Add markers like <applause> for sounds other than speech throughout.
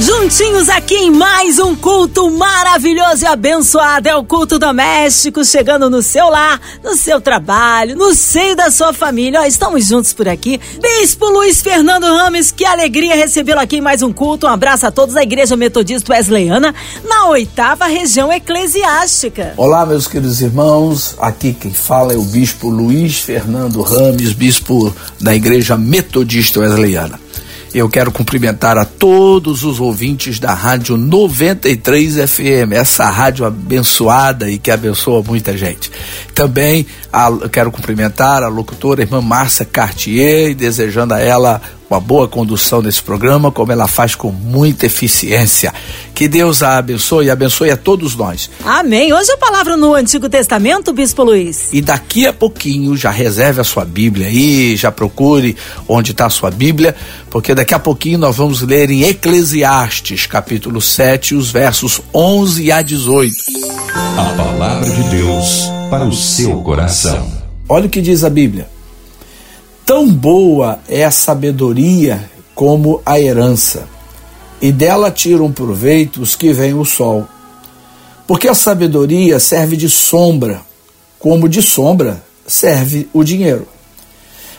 Juntinhos aqui em mais um culto maravilhoso e abençoado. É o culto doméstico chegando no seu lar, no seu trabalho, no seio da sua família. Ó, estamos juntos por aqui. Bispo Luiz Fernando Rames, que alegria recebê-lo aqui em mais um culto. Um abraço a todos da Igreja Metodista Wesleyana, na oitava região eclesiástica. Olá, meus queridos irmãos. Aqui quem fala é o Bispo Luiz Fernando Rames, bispo da Igreja Metodista Wesleyana. Eu quero cumprimentar a todos os ouvintes da Rádio 93 FM, essa rádio abençoada e que abençoa muita gente. Também a, quero cumprimentar a locutora irmã Márcia Cartier, desejando a ela uma boa condução desse programa, como ela faz com muita eficiência. Que Deus a abençoe e abençoe a todos nós. Amém. Hoje a palavra no Antigo Testamento, Bispo Luiz. E daqui a pouquinho já reserve a sua Bíblia aí, já procure onde está a sua Bíblia, porque daqui a pouquinho nós vamos ler em Eclesiastes, capítulo 7, os versos 11 a 18. A palavra de Deus para o seu coração. Olha o que diz a Bíblia. Tão boa é a sabedoria como a herança, e dela tiram proveito os que veem o sol. Porque a sabedoria serve de sombra, como de sombra serve o dinheiro.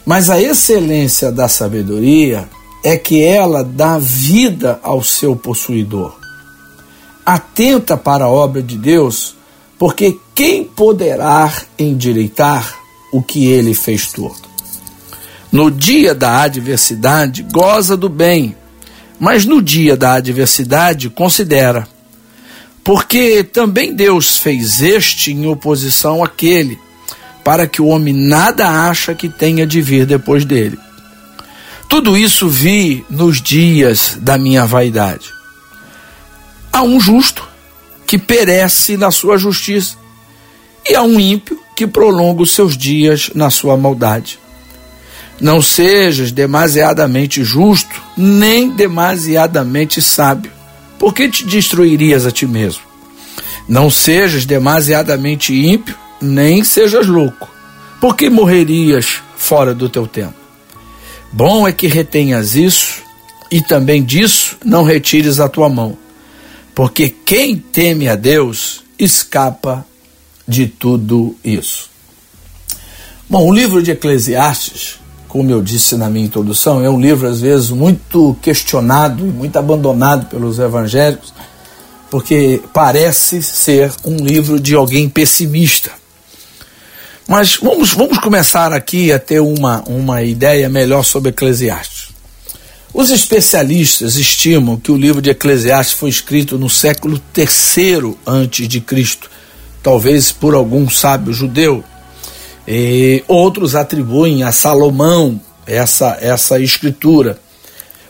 Mas a excelência da sabedoria é que ela dá vida ao seu possuidor. Atenta para a obra de Deus, porque quem poderá endireitar o que ele fez torto? No dia da adversidade, goza do bem, mas no dia da adversidade, considera. Porque também Deus fez este em oposição àquele, para que o homem nada acha que tenha de vir depois dele. Tudo isso vi nos dias da minha vaidade. Há um justo que perece na sua justiça, e há um ímpio que prolonga os seus dias na sua maldade. Não sejas demasiadamente justo, nem demasiadamente sábio, porque te destruirias a ti mesmo. Não sejas demasiadamente ímpio, nem sejas louco, porque morrerias fora do teu tempo. Bom é que retenhas isso, e também disso não retires a tua mão, porque quem teme a Deus escapa de tudo isso. Bom, o livro de Eclesiastes como eu disse na minha introdução, é um livro às vezes muito questionado e muito abandonado pelos evangélicos, porque parece ser um livro de alguém pessimista. Mas vamos, vamos começar aqui a ter uma, uma ideia melhor sobre Eclesiastes. Os especialistas estimam que o livro de Eclesiastes foi escrito no século III Cristo, talvez por algum sábio judeu e outros atribuem a Salomão essa, essa escritura.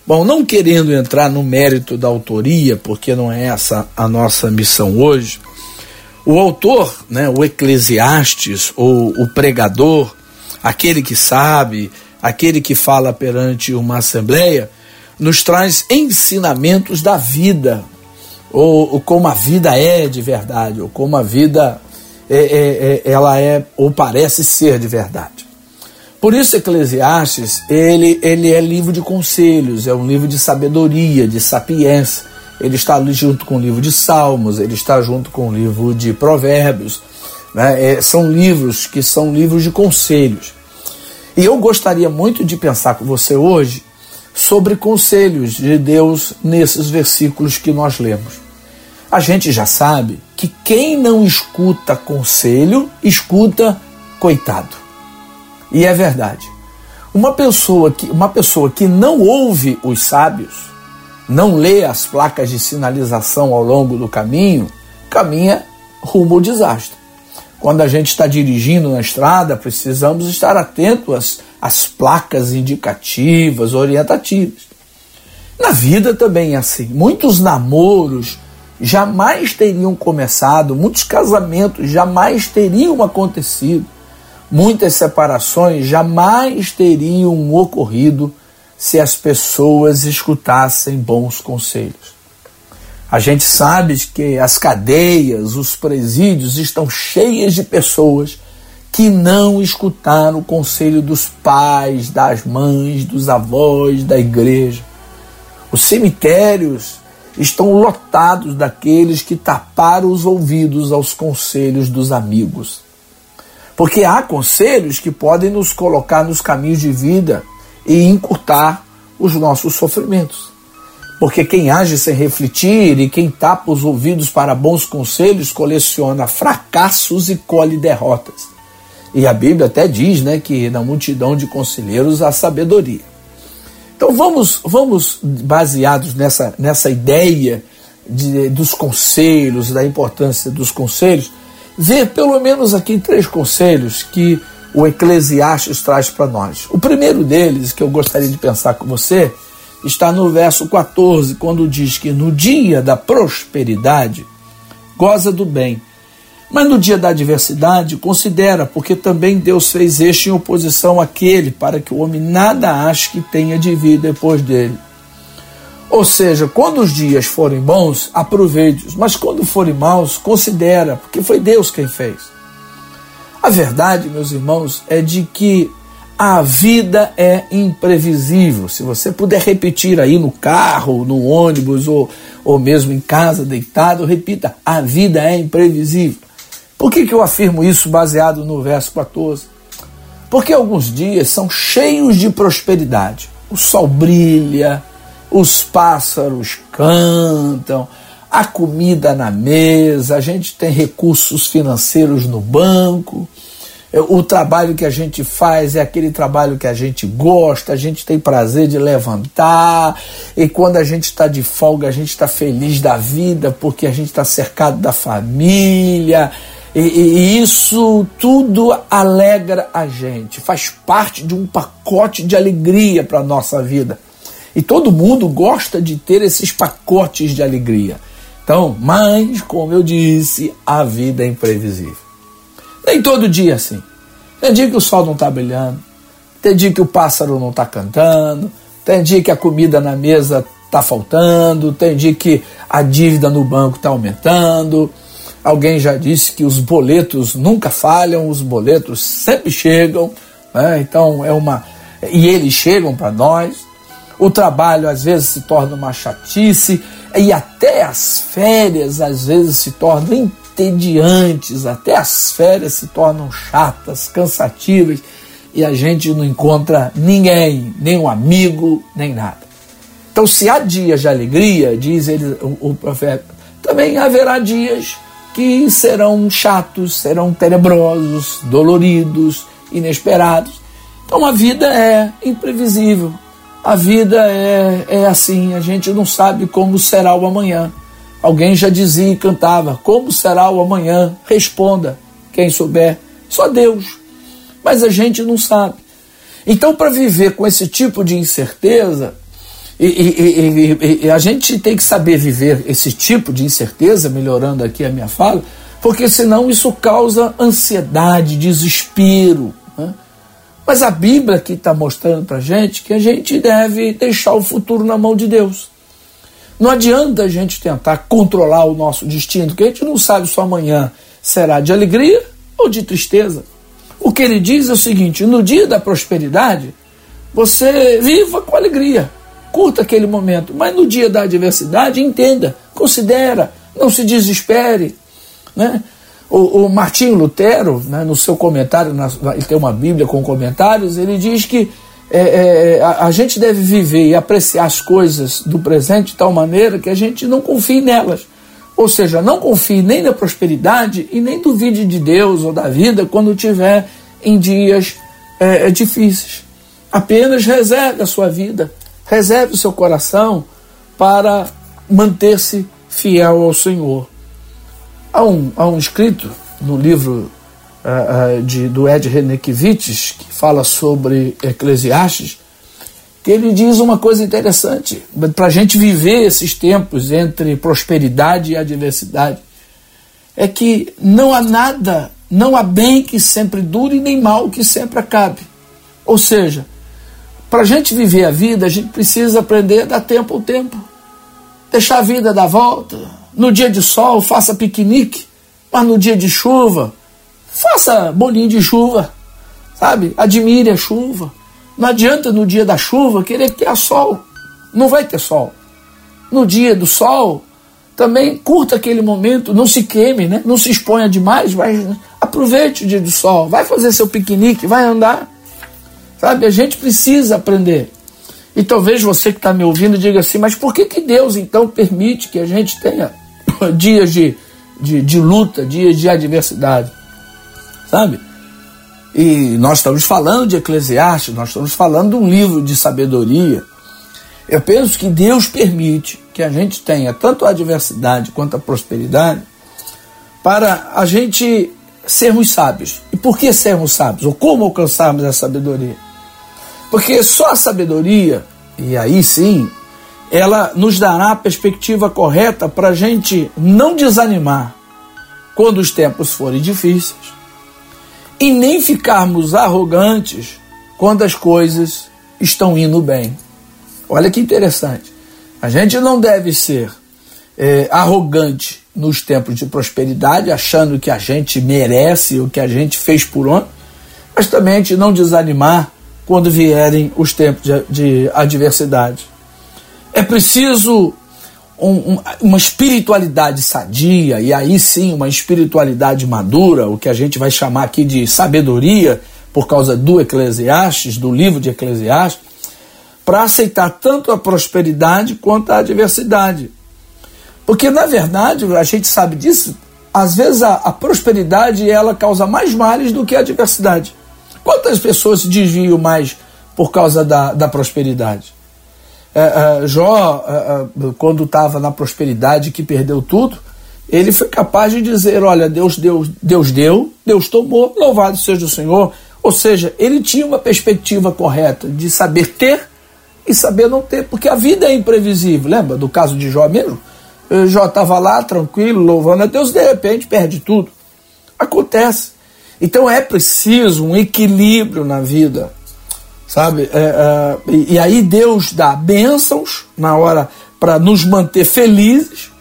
Bom, não querendo entrar no mérito da autoria, porque não é essa a nossa missão hoje, o autor, né, o Eclesiastes, ou o pregador, aquele que sabe, aquele que fala perante uma assembleia, nos traz ensinamentos da vida, ou, ou como a vida é de verdade, ou como a vida é, é, é, ela é ou parece ser de verdade. Por isso, Eclesiastes, ele, ele é livro de conselhos, é um livro de sabedoria, de sapiência. Ele está ali junto com o livro de Salmos, ele está junto com o livro de Provérbios. Né? É, são livros que são livros de conselhos. E eu gostaria muito de pensar com você hoje sobre conselhos de Deus nesses versículos que nós lemos. A gente já sabe que quem não escuta conselho, escuta coitado. E é verdade. Uma pessoa que, uma pessoa que não ouve os sábios, não lê as placas de sinalização ao longo do caminho, caminha rumo ao desastre. Quando a gente está dirigindo na estrada, precisamos estar atentos às, às placas indicativas, orientativas. Na vida também é assim. Muitos namoros, jamais teriam começado, muitos casamentos jamais teriam acontecido, muitas separações jamais teriam ocorrido se as pessoas escutassem bons conselhos. A gente sabe que as cadeias, os presídios estão cheias de pessoas que não escutaram o conselho dos pais, das mães, dos avós, da igreja. Os cemitérios estão lotados daqueles que taparam os ouvidos aos conselhos dos amigos. Porque há conselhos que podem nos colocar nos caminhos de vida e encurtar os nossos sofrimentos. Porque quem age sem refletir e quem tapa os ouvidos para bons conselhos coleciona fracassos e colhe derrotas. E a Bíblia até diz né, que na multidão de conselheiros há sabedoria. Então vamos, vamos baseados nessa, nessa ideia de, dos conselhos, da importância dos conselhos, ver pelo menos aqui três conselhos que o Eclesiastes traz para nós. O primeiro deles, que eu gostaria de pensar com você, está no verso 14, quando diz que no dia da prosperidade goza do bem mas no dia da adversidade, considera, porque também Deus fez este em oposição àquele, para que o homem nada ache que tenha de vir depois dele. Ou seja, quando os dias forem bons, aproveite-os, mas quando forem maus, considera, porque foi Deus quem fez. A verdade, meus irmãos, é de que a vida é imprevisível. Se você puder repetir aí no carro, no ônibus ou, ou mesmo em casa, deitado, repita: a vida é imprevisível. Por que, que eu afirmo isso baseado no verso 14? Porque alguns dias são cheios de prosperidade. O sol brilha, os pássaros cantam, a comida na mesa, a gente tem recursos financeiros no banco, o trabalho que a gente faz é aquele trabalho que a gente gosta, a gente tem prazer de levantar, e quando a gente está de folga, a gente está feliz da vida porque a gente está cercado da família e, e, isso tudo alegra a gente, faz parte de um pacote de alegria para a nossa vida. E todo mundo gosta de ter esses pacotes de alegria. Então, mas, como eu disse, a vida é imprevisível. Nem todo dia assim. Tem dia que o sol não está brilhando, tem dia que o pássaro não está cantando, tem dia que a comida na mesa está faltando, tem dia que a dívida no banco está aumentando Alguém já disse que os boletos nunca falham, os boletos sempre chegam, né? então é uma. E eles chegam para nós. O trabalho às vezes se torna uma chatice, e até as férias às vezes se tornam entediantes, até as férias se tornam chatas, cansativas, e a gente não encontra ninguém, nem um amigo, nem nada. Então, se há dias de alegria, diz ele, o, o profeta, também haverá dias que serão chatos, serão tenebrosos, doloridos, inesperados. Então a vida é imprevisível. A vida é, é assim, a gente não sabe como será o amanhã. Alguém já dizia e cantava: Como será o amanhã? Responda, quem souber, só Deus. Mas a gente não sabe. Então, para viver com esse tipo de incerteza, e, e, e, e, a gente tem que saber viver esse tipo de incerteza, melhorando aqui a minha fala, porque senão isso causa ansiedade, desespero. Né? Mas a Bíblia aqui está mostrando para a gente que a gente deve deixar o futuro na mão de Deus. Não adianta a gente tentar controlar o nosso destino, porque a gente não sabe se amanhã será de alegria ou de tristeza. O que ele diz é o seguinte: no dia da prosperidade, você viva com alegria curta aquele momento, mas no dia da adversidade, entenda, considera, não se desespere. Né? O, o Martinho Lutero, né, no seu comentário, na, ele tem uma Bíblia com comentários, ele diz que é, é, a, a, gente deve viver e apreciar as coisas do presente de tal maneira que a gente não confie nelas. Ou seja, não confie nem na prosperidade e nem duvide de Deus ou da vida quando estiver em dias é, é difíceis. Apenas reserve a sua vida Reserve o seu coração para manter-se fiel ao Senhor. Há um, há um escrito no livro uh, uh, de, do Ed Renekiewicz, que fala sobre Eclesiastes, que ele diz uma coisa interessante para a gente viver esses tempos entre prosperidade e adversidade. É que não há nada, não há bem que sempre dure, nem mal que sempre acabe. Ou seja, para a gente viver a vida, a gente precisa aprender a dar tempo ao tempo. deixar a vida dar volta. No dia de sol, faça piquenique, mas no dia de chuva, faça bolinho de chuva, sabe? Admire a chuva. Não adianta no dia da chuva querer ter sol. Não vai ter sol. No dia do sol, também curta aquele momento, não se queime, né? não se exponha demais, vai, aproveite o dia do sol, vai fazer seu piquenique, vai andar. Sabe, a gente precisa aprender. E talvez você que está me ouvindo diga assim, mas por que, que Deus então permite que a gente tenha <coughs> dias de, de, de luta, dias de adversidade? Sabe? E nós estamos falando de Eclesiastes, nós estamos falando de um livro de sabedoria. Eu penso que Deus permite que a gente tenha tanto a adversidade quanto a prosperidade para a gente sermos sábios. E por que sermos sábios? Ou como alcançarmos a sabedoria? Porque só a sabedoria, e aí sim, ela nos dará a perspectiva correta para a gente não desanimar quando os tempos forem difíceis e nem ficarmos arrogantes quando as coisas estão indo bem. Olha que interessante. A gente não deve ser é, arrogante nos tempos de prosperidade, achando que a gente merece o que a gente fez por onde, mas também gente não desanimar quando vierem os tempos de, de adversidade. É preciso um, um, uma espiritualidade sadia, e aí sim uma espiritualidade madura, o que a gente vai chamar aqui de sabedoria, por causa do Eclesiastes, do livro de Eclesiastes, para aceitar tanto a prosperidade quanto a adversidade. Porque, na verdade, a gente sabe disso, às vezes a, a prosperidade ela causa mais males do que a adversidade. Quantas pessoas se desviam mais por causa da, da prosperidade? É, é, Jó, é, é quando estava na prosperidade que perdeu tudo, ele foi capaz de dizer: Olha, Deus deu, Deus deu, Deus tomou, louvado seja o Senhor. Ou seja, ele tinha uma perspectiva correta de saber ter e saber não ter, porque a vida é imprevisível. Lembra do caso de Jó mesmo? Eh, Jó estava lá tranquilo, louvando a Deus, de repente perde tudo. Acontece. Então é preciso um equilíbrio na vida, sabe? É, é, e, aí Deus dá bênçãos na hora para nos manter felizes,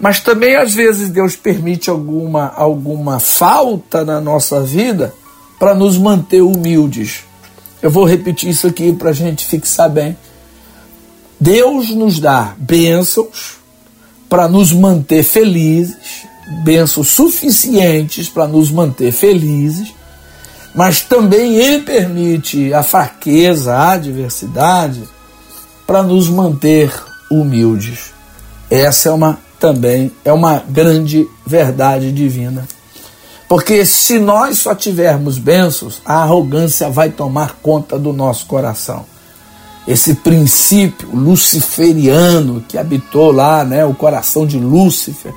mas também às vezes Deus permite alguma, alguma falta na nossa vida para nos manter humildes. Eu vou repetir isso aqui para a gente fixar bem. Deus nos dá bênçãos para nos manter felizes, bênçãos suficientes para nos manter felizes, mas também Ele permite a fraqueza, a adversidade, para nos manter humildes. Essa é uma também é uma grande verdade divina. Porque se nós só tivermos bênçãos, a arrogância vai tomar conta do nosso coração. Esse princípio luciferiano que habitou lá, né, o coração de Lúcifer,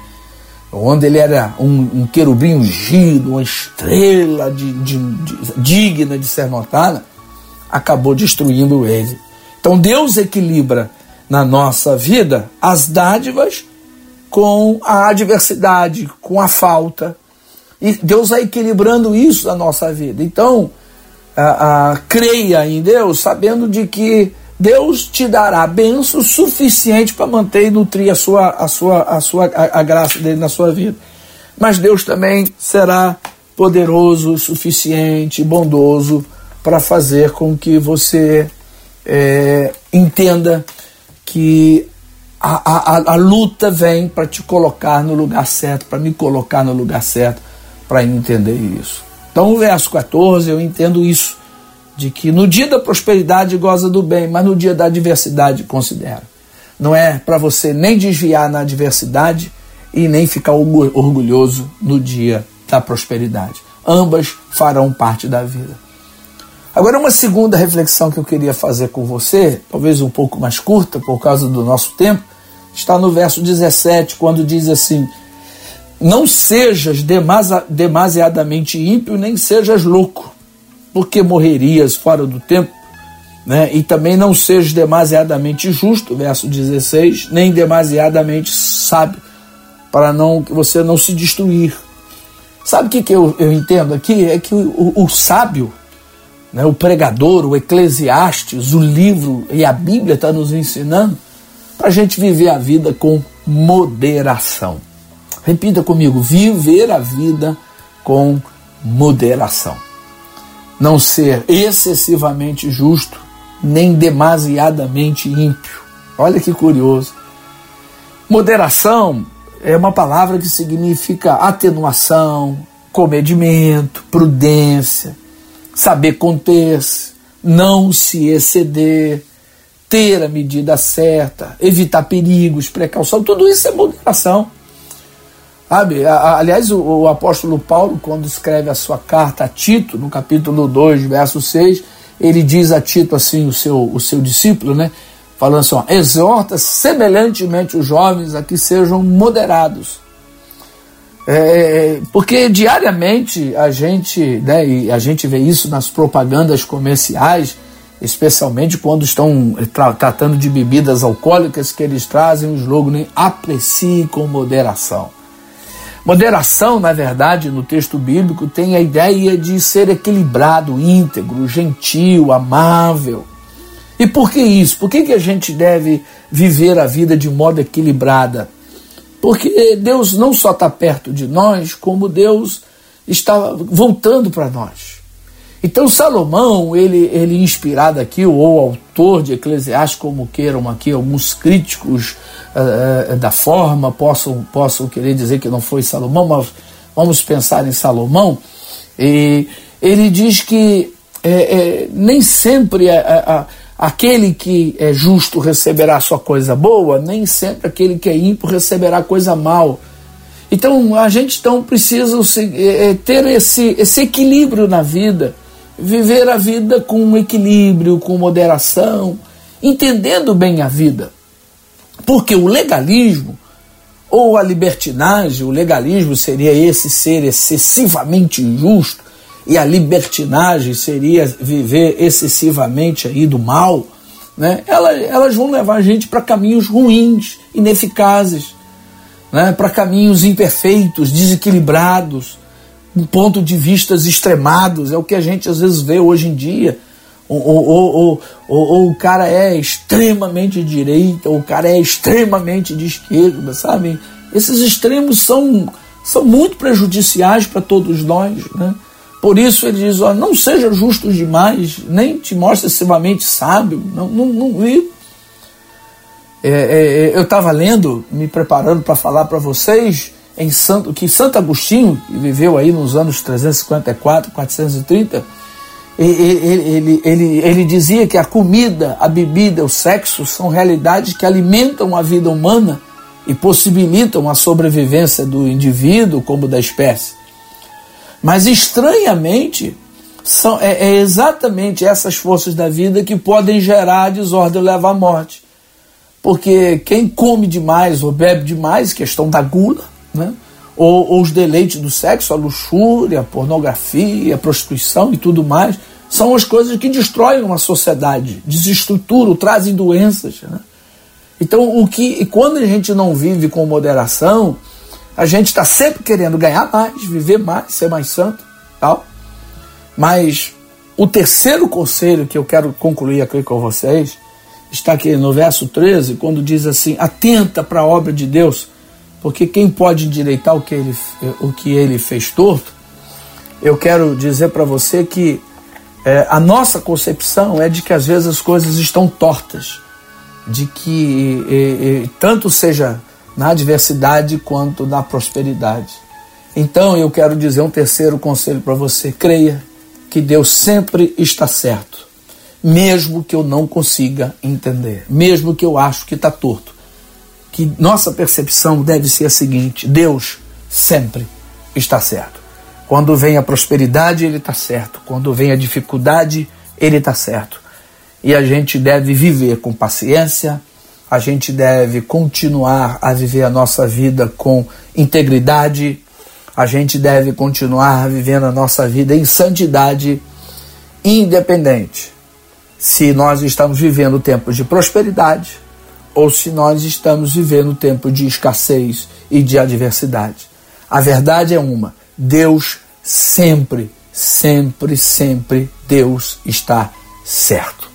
onde ele era um, um querubim ungido, uma estrela de, de, de, digna de ser notada, acabou destruindo ele. Então Deus equilibra na nossa vida as dádivas com a adversidade, com a falta, e Deus vai equilibrando isso na nossa vida. Então, a, creia em Deus, sabendo de que Deus te dará bênção suficiente para manter e nutrir a sua, a sua, a sua a, a graça dele na sua vida. Mas Deus também será poderoso, suficiente, bondoso para fazer com que você é, entenda que a, a, a luta vem para te colocar no lugar certo, para me colocar no lugar certo para entender isso. Então, o verso 14, eu entendo isso, de que no dia da prosperidade goza do bem, mas no dia da adversidade considera. Não é para você nem desviar na adversidade e nem ficar orgulhoso no dia da prosperidade. Ambas farão parte da vida. Agora, uma segunda reflexão que eu queria fazer com você, talvez um pouco mais curta por causa do nosso tempo, está no verso 17, quando diz assim: não sejas demasiadamente ímpio, nem sejas louco, porque morrerias fora do tempo. Né? E também não sejas demasiadamente justo, verso 16, nem demasiadamente sábio, para não que você não se destruir. Sabe o que, que eu, eu entendo aqui? É que o, o, o sábio, né, o pregador, o eclesiastes, o livro e a Bíblia está nos ensinando para a gente viver a vida com moderação. Repita comigo: viver a vida com moderação. Não ser excessivamente justo, nem demasiadamente ímpio. Olha que curioso. Moderação é uma palavra que significa atenuação, comedimento, prudência, saber conter-se, não se exceder, ter a medida certa, evitar perigos, precaução, tudo isso é moderação. Sabe? Aliás, o, o, apóstolo Paulo, quando escreve a sua carta a Tito, no capítulo 2, verso 6, ele diz a Tito assim, o seu, o seu discípulo, né? Falando assim, ó, exorta semelhantemente os jovens a que sejam moderados. É, é, porque diariamente a gente, né, e a gente vê isso nas propagandas comerciais, especialmente quando estão tra tratando de bebidas alcoólicas, que eles trazem o slogan né, aprecie com moderação. Moderação, na verdade, no texto bíblico, tem a ideia de ser equilibrado, íntegro, gentil, amável. E por que isso? Por que, que a gente deve viver a vida de modo equilibrada? Porque Deus não só está perto de nós, como Deus está voltando para nós. Então Salomão, ele, ele inspirado aqui, ou autor de Eclesiastes, como queiram aqui, alguns críticos uh, da forma possam, possam querer dizer que não foi Salomão, mas vamos pensar em Salomão, e ele diz que é, é, nem sempre a, a, aquele que é justo receberá sua coisa boa, nem sempre aquele que é ímpio receberá coisa mal. Então a gente então precisa ter esse, esse equilíbrio na vida viver a vida com equilíbrio, com moderação, entendendo bem a vida. Porque o legalismo ou a libertinagem, o legalismo seria esse ser excessivamente injusto e a libertinagem seria viver excessivamente aí do mal, né? elas, elas vão levar a gente para caminhos ruins, ineficazes, né? para caminhos imperfeitos, desequilibrados, um ponto de vistas extremados, é o que a gente às vezes vê hoje em dia. Ou, ou, ou, ou, o cara é extremamente direita, ou o cara é extremamente de esquerda, sabe? Esses extremos são, são muito prejudiciais para todos nós, né? Por isso ele diz: ó, não seja justo demais, nem te mostre excessivamente sábio. Não, não, não é, é, eu estava lendo, me preparando para falar para vocês, em Santo, que Santo Agostinho, que viveu aí nos anos 354, 430, ele, ele, ele, ele dizia que a comida, a bebida, o sexo são realidades que alimentam a vida humana e possibilitam a sobrevivência do indivíduo como da espécie. Mas estranhamente, são, é, é exatamente essas forças da vida que podem gerar a desordem e levar à morte. Porque quem come demais ou bebe demais, questão da gula, né? Ou, ou, os deleites do sexo, a luxúria, a pornografia, a prostituição e tudo mais, são as coisas que destroem uma sociedade, desestruturam, trazem doenças. Né? Então, o que, quando a gente não vive com moderação, a gente está sempre querendo ganhar mais, viver mais, ser mais santo, tal. Mas o terceiro conselho que eu quero concluir aqui com vocês está aqui no verso 13, quando diz assim: atenta para a obra de Deus porque quem pode endireitar o que ele, o que ele fez torto, eu quero dizer para você que é, a nossa concepção é de que às vezes as coisas estão tortas, de que e, e, tanto seja na adversidade quanto na prosperidade. Então eu quero dizer um terceiro conselho para você: creia que Deus sempre está certo, mesmo que eu não consiga entender, mesmo que eu acho que está torto que nossa percepção deve ser a seguinte: Deus sempre está certo. Quando vem a prosperidade, Ele está certo. Quando vem a dificuldade, Ele está certo. E a gente deve viver com paciência, a gente deve continuar a viver a nossa vida com integridade, a gente deve continuar vivendo a nossa vida em santidade, independente se nós estamos vivendo tempos de prosperidade ou se nós estamos vivendo tempo de escassez e de adversidade. A verdade é uma: Deus sempre, sempre, sempre, Deus está certo.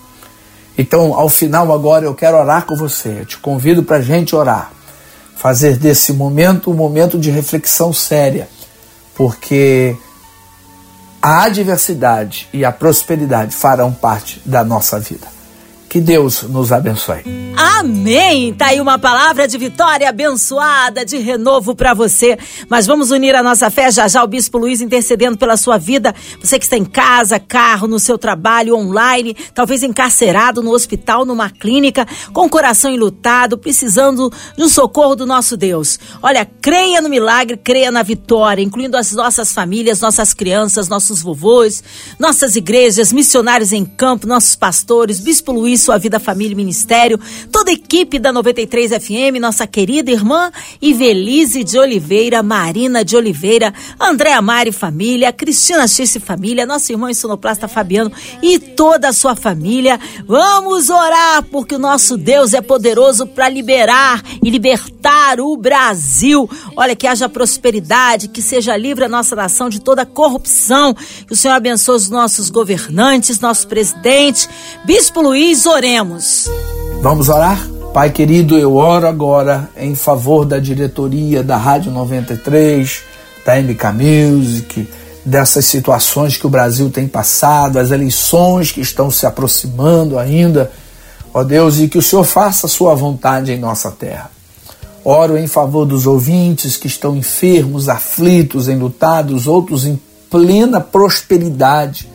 Então, ao final agora eu quero orar com você. Eu te convido para a gente orar. Fazer desse momento um momento de reflexão séria. Porque a adversidade e a prosperidade farão parte da nossa vida. Que Deus nos abençoe. Amém! Tá aí uma palavra de vitória abençoada, de renovo para você. Mas vamos unir a nossa fé já já o Bispo Luiz intercedendo pela sua vida. Você que está em casa, carro, no seu trabalho, online, talvez encarcerado no hospital, numa clínica, com o coração enlutado, precisando de um socorro do nosso Deus. Olha, creia no milagre, creia na vitória, incluindo as nossas famílias, nossas crianças, nossos vovôs, nossas igrejas, missionários em campo, nossos pastores, Bispo Luiz sua vida, família e ministério, toda a equipe da 93 FM, nossa querida irmã Ivelise de Oliveira, Marina de Oliveira, Andréa Mari família, Cristina X família, nosso irmão sonoplasta Fabiano e toda a sua família. Vamos orar porque o nosso Deus é poderoso para liberar e libertar o Brasil. Olha que haja prosperidade, que seja livre a nossa nação de toda corrupção. Que o Senhor abençoe os nossos governantes, nosso presidente, Bispo Luiz oremos. Vamos orar? Pai querido, eu oro agora em favor da diretoria da Rádio 93, da MK Music, dessas situações que o Brasil tem passado, as eleições que estão se aproximando ainda. Ó Deus, e que o Senhor faça a sua vontade em nossa terra. Oro em favor dos ouvintes que estão enfermos, aflitos, enlutados, outros em plena prosperidade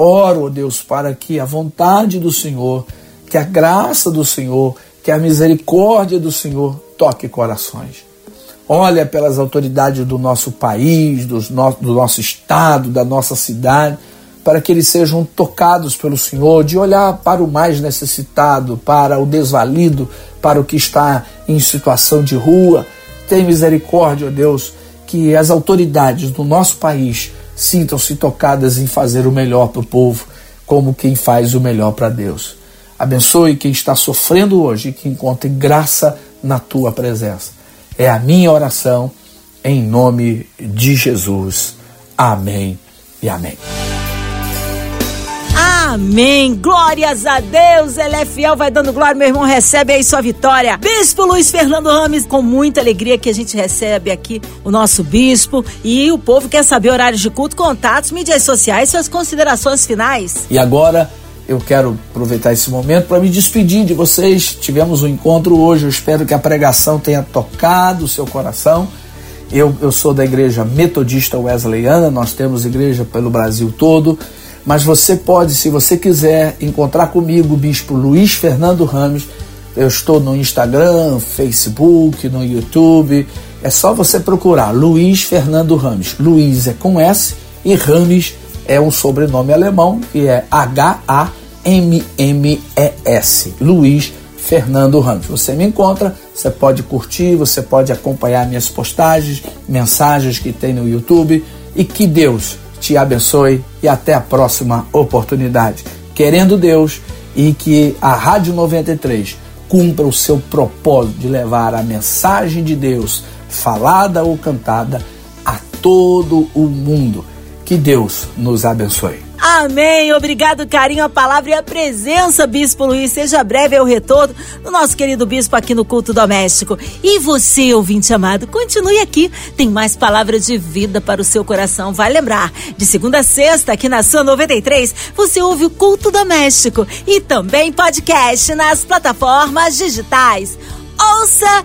Oro, ó Deus, para que a vontade do Senhor, que a graça do Senhor, que a misericórdia do Senhor toque corações. Olha pelas autoridades do nosso país, do nosso, do nosso estado, da nossa cidade, para que eles sejam tocados pelo Senhor, de olhar para o mais necessitado, para o desvalido, para o que está em situação de rua. Tem misericórdia, ó Deus, que as autoridades do nosso país sintam-se tocadas em fazer o melhor para o povo, como quem faz o melhor para Deus. Abençoe quem está sofrendo hoje e que encontre graça na tua presença. É a minha oração em nome de Jesus. Amém e amém. Amém. Glórias a Deus. Ele é fiel, vai dando glória. Meu irmão, recebe aí sua vitória. Bispo Luiz Fernando Rames, com muita alegria que a gente recebe aqui o nosso bispo. E o povo quer saber horários de culto, contatos, mídias sociais, suas considerações finais. E agora eu quero aproveitar esse momento para me despedir de vocês. Tivemos um encontro hoje. Eu espero que a pregação tenha tocado o seu coração. Eu, eu sou da igreja metodista wesleyana, nós temos igreja pelo Brasil todo. Mas você pode, se você quiser, encontrar comigo, Bispo Luiz Fernando Ramos. Eu estou no Instagram, Facebook, no YouTube. É só você procurar Luiz Fernando Ramos. Luiz é com S e Ramos é um sobrenome alemão que é H-A-M-M-E-S. Luiz Fernando Ramos. Você me encontra, você pode curtir, você pode acompanhar minhas postagens, mensagens que tem no YouTube e que Deus te abençoe e até a próxima oportunidade. Querendo Deus e que a Rádio 93 cumpra o seu propósito de levar a mensagem de Deus, falada ou cantada, a todo o mundo. Que Deus nos abençoe. Amém. Obrigado, carinho, a palavra e a presença, Bispo Luiz. Seja breve o retorno do nosso querido Bispo aqui no Culto Doméstico. E você, ouvinte amado, continue aqui. Tem mais palavra de vida para o seu coração. Vai lembrar, de segunda a sexta, aqui na sua 93, você ouve o Culto Doméstico e também podcast nas plataformas digitais. Ouça